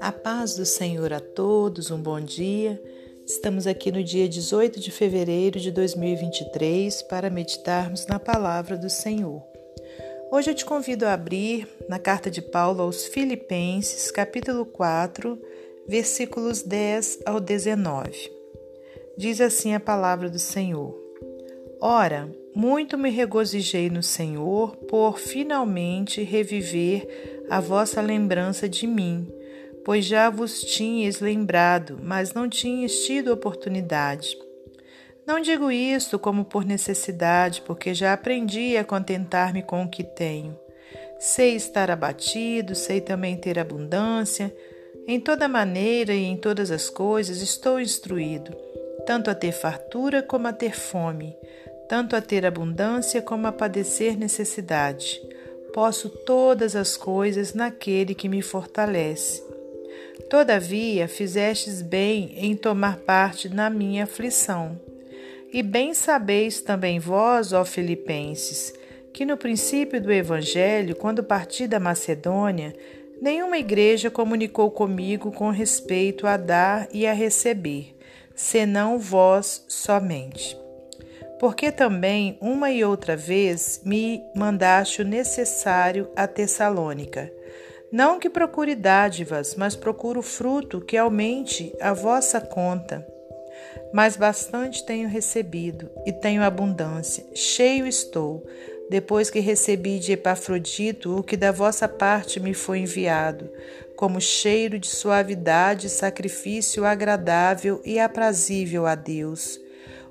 A paz do Senhor a todos, um bom dia. Estamos aqui no dia 18 de fevereiro de 2023 para meditarmos na palavra do Senhor. Hoje eu te convido a abrir na carta de Paulo aos Filipenses, capítulo 4, versículos 10 ao 19. Diz assim a palavra do Senhor: Ora, muito me regozijei no Senhor por finalmente reviver a vossa lembrança de mim pois já vos tinhas lembrado, mas não tinhas tido oportunidade. Não digo isto como por necessidade, porque já aprendi a contentar-me com o que tenho. Sei estar abatido, sei também ter abundância. Em toda maneira e em todas as coisas estou instruído, tanto a ter fartura como a ter fome, tanto a ter abundância como a padecer necessidade. Posso todas as coisas naquele que me fortalece. Todavia, fizestes bem em tomar parte na minha aflição. E bem sabeis também vós, ó Filipenses, que no princípio do Evangelho, quando parti da Macedônia, nenhuma igreja comunicou comigo com respeito a dar e a receber, senão vós somente. Porque também uma e outra vez me mandaste o necessário a Tessalônica não que procure dádivas, mas procuro fruto que aumente a vossa conta. Mas bastante tenho recebido e tenho abundância, cheio estou, depois que recebi de Epafrodito o que da vossa parte me foi enviado, como cheiro de suavidade, sacrifício agradável e aprazível a Deus.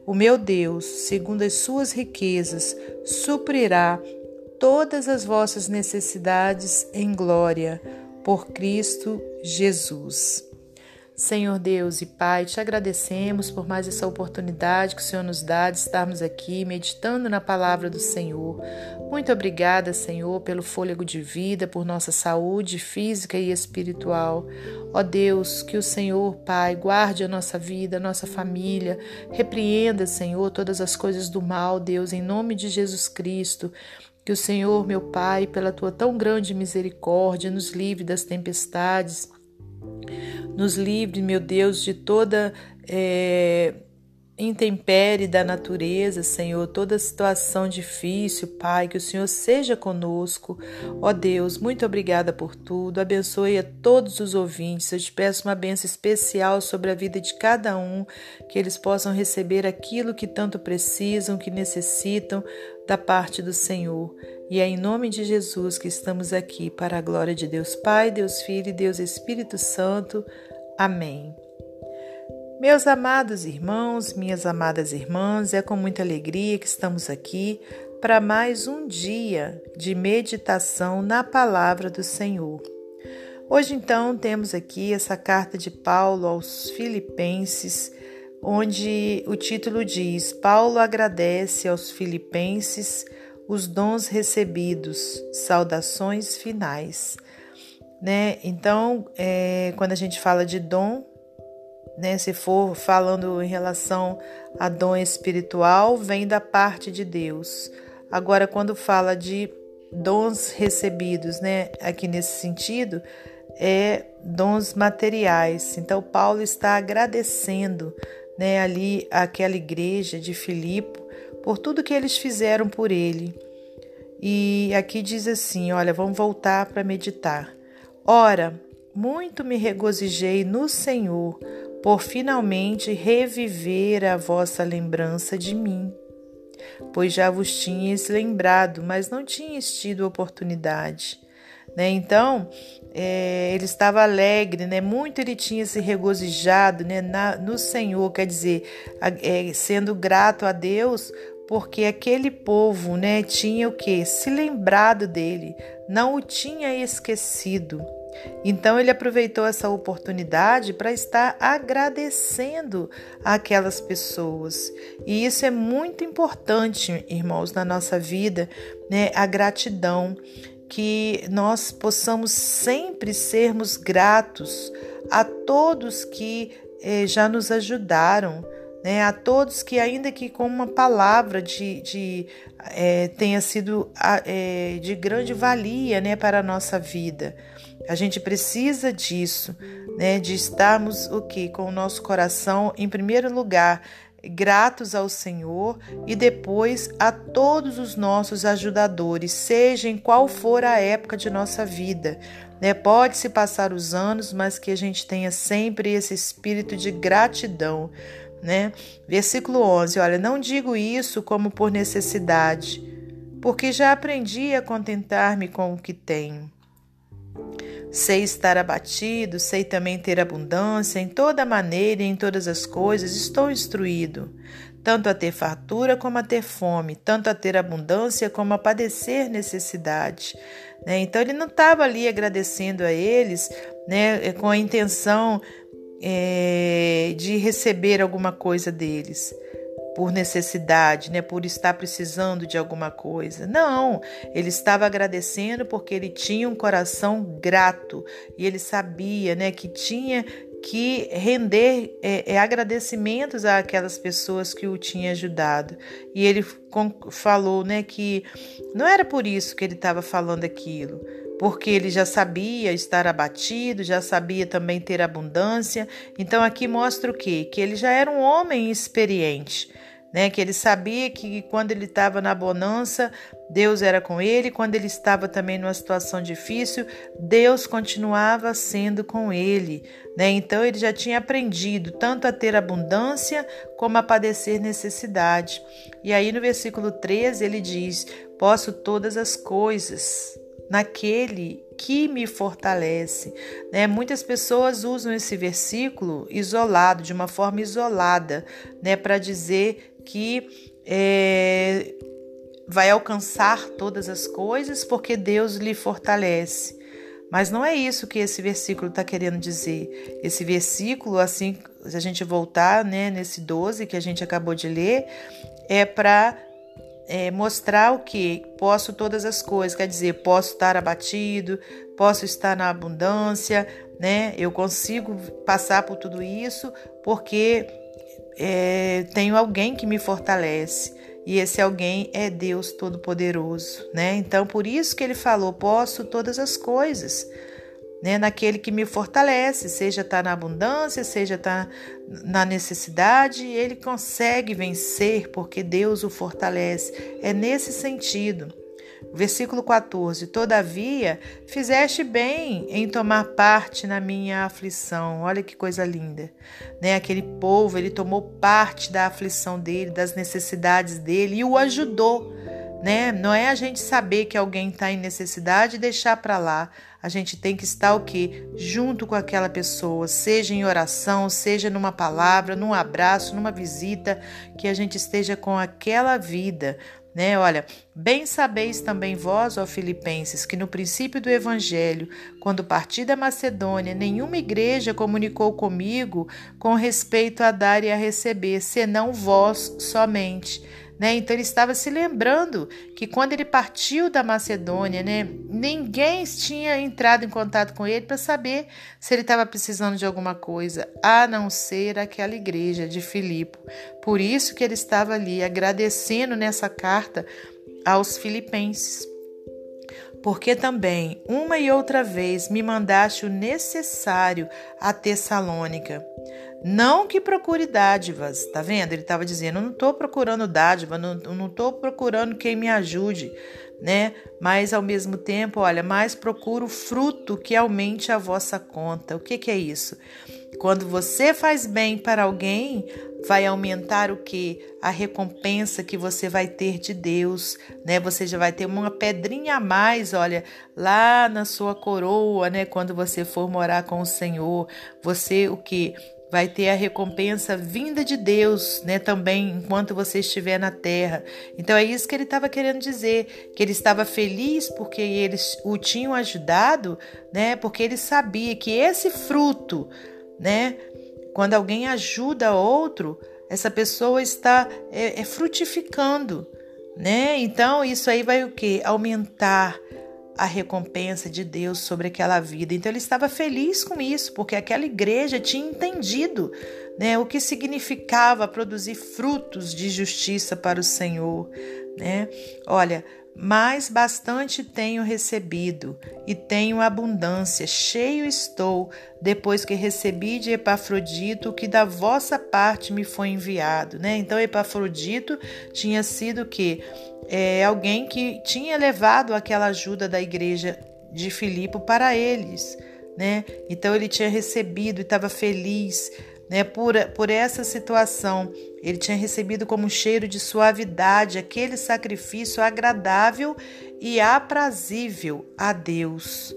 O meu Deus, segundo as suas riquezas, suprirá todas as vossas necessidades em glória por Cristo Jesus. Senhor Deus e Pai, te agradecemos por mais essa oportunidade que o Senhor nos dá de estarmos aqui meditando na palavra do Senhor. Muito obrigada, Senhor, pelo fôlego de vida, por nossa saúde física e espiritual. Ó Deus, que o Senhor, Pai, guarde a nossa vida, a nossa família, repreenda, Senhor, todas as coisas do mal, Deus, em nome de Jesus Cristo. Que o Senhor, meu Pai, pela tua tão grande misericórdia, nos livre das tempestades, nos livre, meu Deus, de toda é, intempere da natureza, Senhor, toda situação difícil, Pai, que o Senhor seja conosco. Ó Deus, muito obrigada por tudo. Abençoe a todos os ouvintes. Eu te peço uma benção especial sobre a vida de cada um, que eles possam receber aquilo que tanto precisam, que necessitam da parte do Senhor. E é em nome de Jesus que estamos aqui para a glória de Deus Pai, Deus Filho e Deus Espírito Santo. Amém. Meus amados irmãos, minhas amadas irmãs, é com muita alegria que estamos aqui para mais um dia de meditação na palavra do Senhor. Hoje, então, temos aqui essa carta de Paulo aos Filipenses, onde o título diz: Paulo agradece aos Filipenses os dons recebidos, saudações finais. Né? Então, é, quando a gente fala de dom, né? Se for falando em relação a dom espiritual, vem da parte de Deus. Agora, quando fala de dons recebidos, né? Aqui nesse sentido, é dons materiais. Então, Paulo está agradecendo, né? Ali aquela igreja de Filipe por tudo que eles fizeram por ele. E aqui diz assim: olha, vamos voltar para meditar. Ora, muito me regozijei no Senhor por finalmente reviver a vossa lembrança de mim. Pois já vos tinhas lembrado, mas não tinhas tido oportunidade. Né? Então, é, ele estava alegre, né? muito ele tinha se regozijado né? Na, no Senhor, quer dizer, é, sendo grato a Deus, porque aquele povo né, tinha o que? Se lembrado dele, não o tinha esquecido. Então ele aproveitou essa oportunidade para estar agradecendo aquelas pessoas. E isso é muito importante, irmãos, na nossa vida, né? A gratidão, que nós possamos sempre sermos gratos a todos que eh, já nos ajudaram, né, a todos que, ainda que com uma palavra de, de é, tenha sido é, de grande valia né, para a nossa vida. A gente precisa disso, né, de estarmos o que com o nosso coração em primeiro lugar gratos ao Senhor e depois a todos os nossos ajudadores, seja em qual for a época de nossa vida. Né? Pode se passar os anos, mas que a gente tenha sempre esse espírito de gratidão. Né? Versículo 11: Olha, não digo isso como por necessidade, porque já aprendi a contentar-me com o que tenho. Sei estar abatido, sei também ter abundância, em toda maneira e em todas as coisas estou instruído, tanto a ter fartura como a ter fome, tanto a ter abundância como a padecer necessidade. Né? Então ele não estava ali agradecendo a eles né, com a intenção é, de receber alguma coisa deles por necessidade, né, por estar precisando de alguma coisa. Não, ele estava agradecendo porque ele tinha um coração grato e ele sabia, né, que tinha que render é, é, agradecimentos àquelas pessoas que o tinham ajudado. E ele falou, né, que não era por isso que ele estava falando aquilo, porque ele já sabia estar abatido, já sabia também ter abundância. Então aqui mostra o quê? Que ele já era um homem experiente né? Que ele sabia que quando ele estava na bonança, Deus era com ele, quando ele estava também numa situação difícil, Deus continuava sendo com ele, né? Então ele já tinha aprendido tanto a ter abundância como a padecer necessidade. E aí no versículo 13 ele diz: Posso todas as coisas naquele que me fortalece. Né? Muitas pessoas usam esse versículo isolado, de uma forma isolada, né? para dizer que é, vai alcançar todas as coisas porque Deus lhe fortalece. Mas não é isso que esse versículo está querendo dizer. Esse versículo, assim, se a gente voltar né, nesse 12 que a gente acabou de ler, é para é, mostrar o que? Posso todas as coisas, quer dizer, posso estar abatido, posso estar na abundância, né? Eu consigo passar por tudo isso porque é, tenho alguém que me fortalece. E esse alguém é Deus Todo-Poderoso, né? Então, por isso que ele falou: posso todas as coisas, né? Naquele que me fortalece, seja estar tá na abundância, seja estar tá na necessidade, ele consegue vencer porque Deus o fortalece. É nesse sentido. Versículo 14: Todavia, fizeste bem em tomar parte na minha aflição. Olha que coisa linda. Né? Aquele povo, ele tomou parte da aflição dele, das necessidades dele e o ajudou. Né? Não é a gente saber que alguém está em necessidade e deixar para lá. A gente tem que estar o quê? Junto com aquela pessoa, seja em oração, seja numa palavra, num abraço, numa visita, que a gente esteja com aquela vida, né? Olha, bem sabeis também vós, ó Filipenses, que no princípio do evangelho, quando parti da Macedônia, nenhuma igreja comunicou comigo com respeito a dar e a receber, senão vós somente. Né? Então ele estava se lembrando que quando ele partiu da Macedônia, né, ninguém tinha entrado em contato com ele para saber se ele estava precisando de alguma coisa, a não ser aquela igreja de Filipe. Por isso que ele estava ali agradecendo nessa carta aos filipenses. Porque também, uma e outra vez, me mandaste o necessário a Tessalônica não que procure dádivas, tá vendo? Ele estava dizendo: eu não estou procurando dádiva, não estou procurando quem me ajude, né? Mas ao mesmo tempo, olha, mais procuro fruto que aumente a vossa conta. O que, que é isso? Quando você faz bem para alguém, vai aumentar o que? A recompensa que você vai ter de Deus, né? Você já vai ter uma pedrinha a mais, olha, lá na sua coroa, né? Quando você for morar com o Senhor, você o que? Vai ter a recompensa vinda de Deus, né, também enquanto você estiver na terra. Então é isso que ele estava querendo dizer, que ele estava feliz porque eles o tinham ajudado, né, porque ele sabia que esse fruto, né, quando alguém ajuda outro, essa pessoa está é, é frutificando, né? Então isso aí vai o que aumentar a recompensa de Deus sobre aquela vida. Então ele estava feliz com isso, porque aquela igreja tinha entendido né, o que significava produzir frutos de justiça para o Senhor. Né? Olha, mas bastante tenho recebido e tenho abundância, cheio estou, depois que recebi de Epafrodito o que da vossa parte me foi enviado. Né? Então, Epafrodito tinha sido que é, alguém que tinha levado aquela ajuda da igreja de Filipe para eles. Né? Então, ele tinha recebido e estava feliz né, por, por essa situação. Ele tinha recebido como um cheiro de suavidade aquele sacrifício agradável e aprazível a Deus.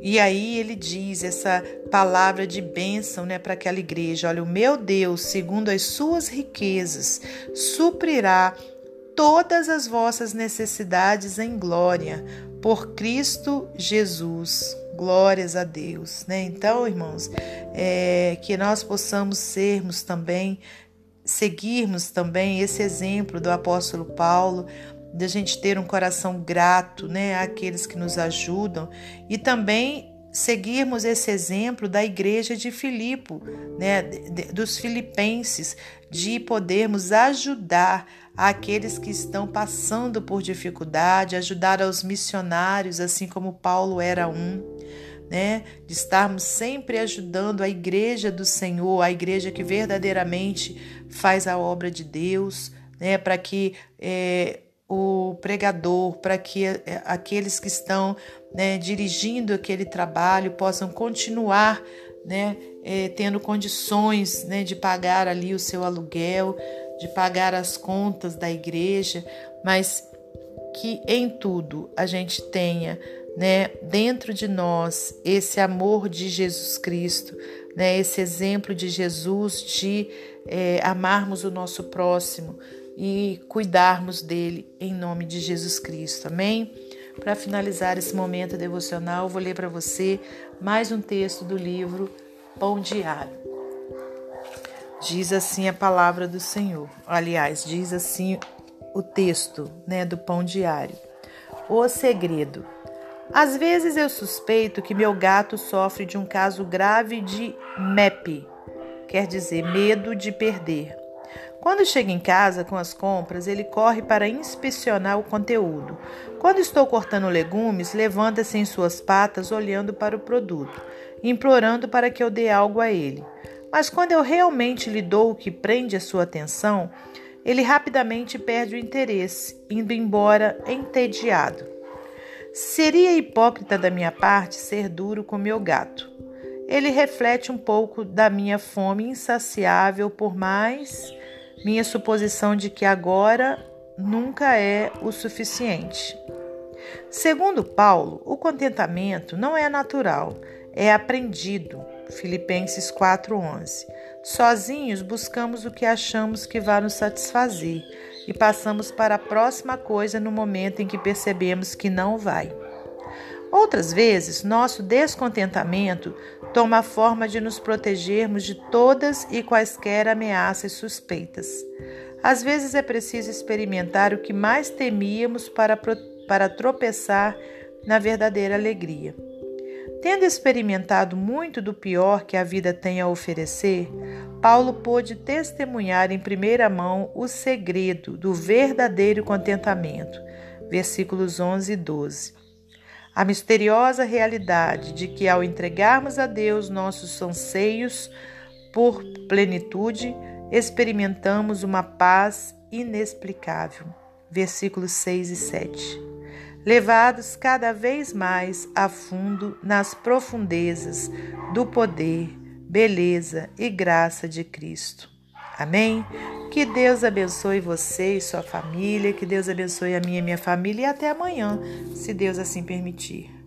E aí ele diz essa palavra de bênção né, para aquela igreja: olha, o meu Deus, segundo as suas riquezas, suprirá todas as vossas necessidades em glória por Cristo Jesus. Glórias a Deus, né? Então, irmãos, é, que nós possamos sermos também, seguirmos também esse exemplo do apóstolo Paulo, de a gente ter um coração grato, né, àqueles que nos ajudam e também seguirmos esse exemplo da igreja de Filipe, né, dos filipenses, de podermos ajudar aqueles que estão passando por dificuldade, ajudar aos missionários, assim como Paulo era um, né, de estarmos sempre ajudando a igreja do Senhor, a igreja que verdadeiramente faz a obra de Deus, né, para que é, o pregador, para que é, aqueles que estão né, dirigindo aquele trabalho possam continuar né, é, tendo condições né, de pagar ali o seu aluguel, de pagar as contas da igreja, mas que em tudo a gente tenha né, dentro de nós esse amor de Jesus Cristo, né, esse exemplo de Jesus de é, amarmos o nosso próximo e cuidarmos dele em nome de Jesus Cristo. Amém? Para finalizar esse momento devocional, vou ler para você mais um texto do livro Pão Diário. Diz assim a palavra do Senhor. Aliás, diz assim o texto, né, do Pão Diário. O segredo. Às vezes eu suspeito que meu gato sofre de um caso grave de MEP, quer dizer, medo de perder. Quando chega em casa com as compras, ele corre para inspecionar o conteúdo. Quando estou cortando legumes, levanta-se em suas patas olhando para o produto, implorando para que eu dê algo a ele. Mas quando eu realmente lhe dou o que prende a sua atenção, ele rapidamente perde o interesse, indo embora entediado. Seria hipócrita da minha parte ser duro com meu gato. Ele reflete um pouco da minha fome insaciável por mais minha suposição de que agora nunca é o suficiente. Segundo Paulo, o contentamento não é natural, é aprendido. Filipenses 4:11. Sozinhos buscamos o que achamos que vai nos satisfazer e passamos para a próxima coisa no momento em que percebemos que não vai. Outras vezes, nosso descontentamento toma a forma de nos protegermos de todas e quaisquer ameaças suspeitas. Às vezes é preciso experimentar o que mais temíamos para, para tropeçar na verdadeira alegria. Tendo experimentado muito do pior que a vida tem a oferecer, Paulo pôde testemunhar em primeira mão o segredo do verdadeiro contentamento. Versículos 11 e 12. A misteriosa realidade de que, ao entregarmos a Deus nossos anseios por plenitude, experimentamos uma paz inexplicável. Versículos 6 e 7 levados cada vez mais a fundo nas profundezas do poder, beleza e graça de Cristo. Amém? Que Deus abençoe você e sua família, que Deus abençoe a minha e minha família e até amanhã, se Deus assim permitir.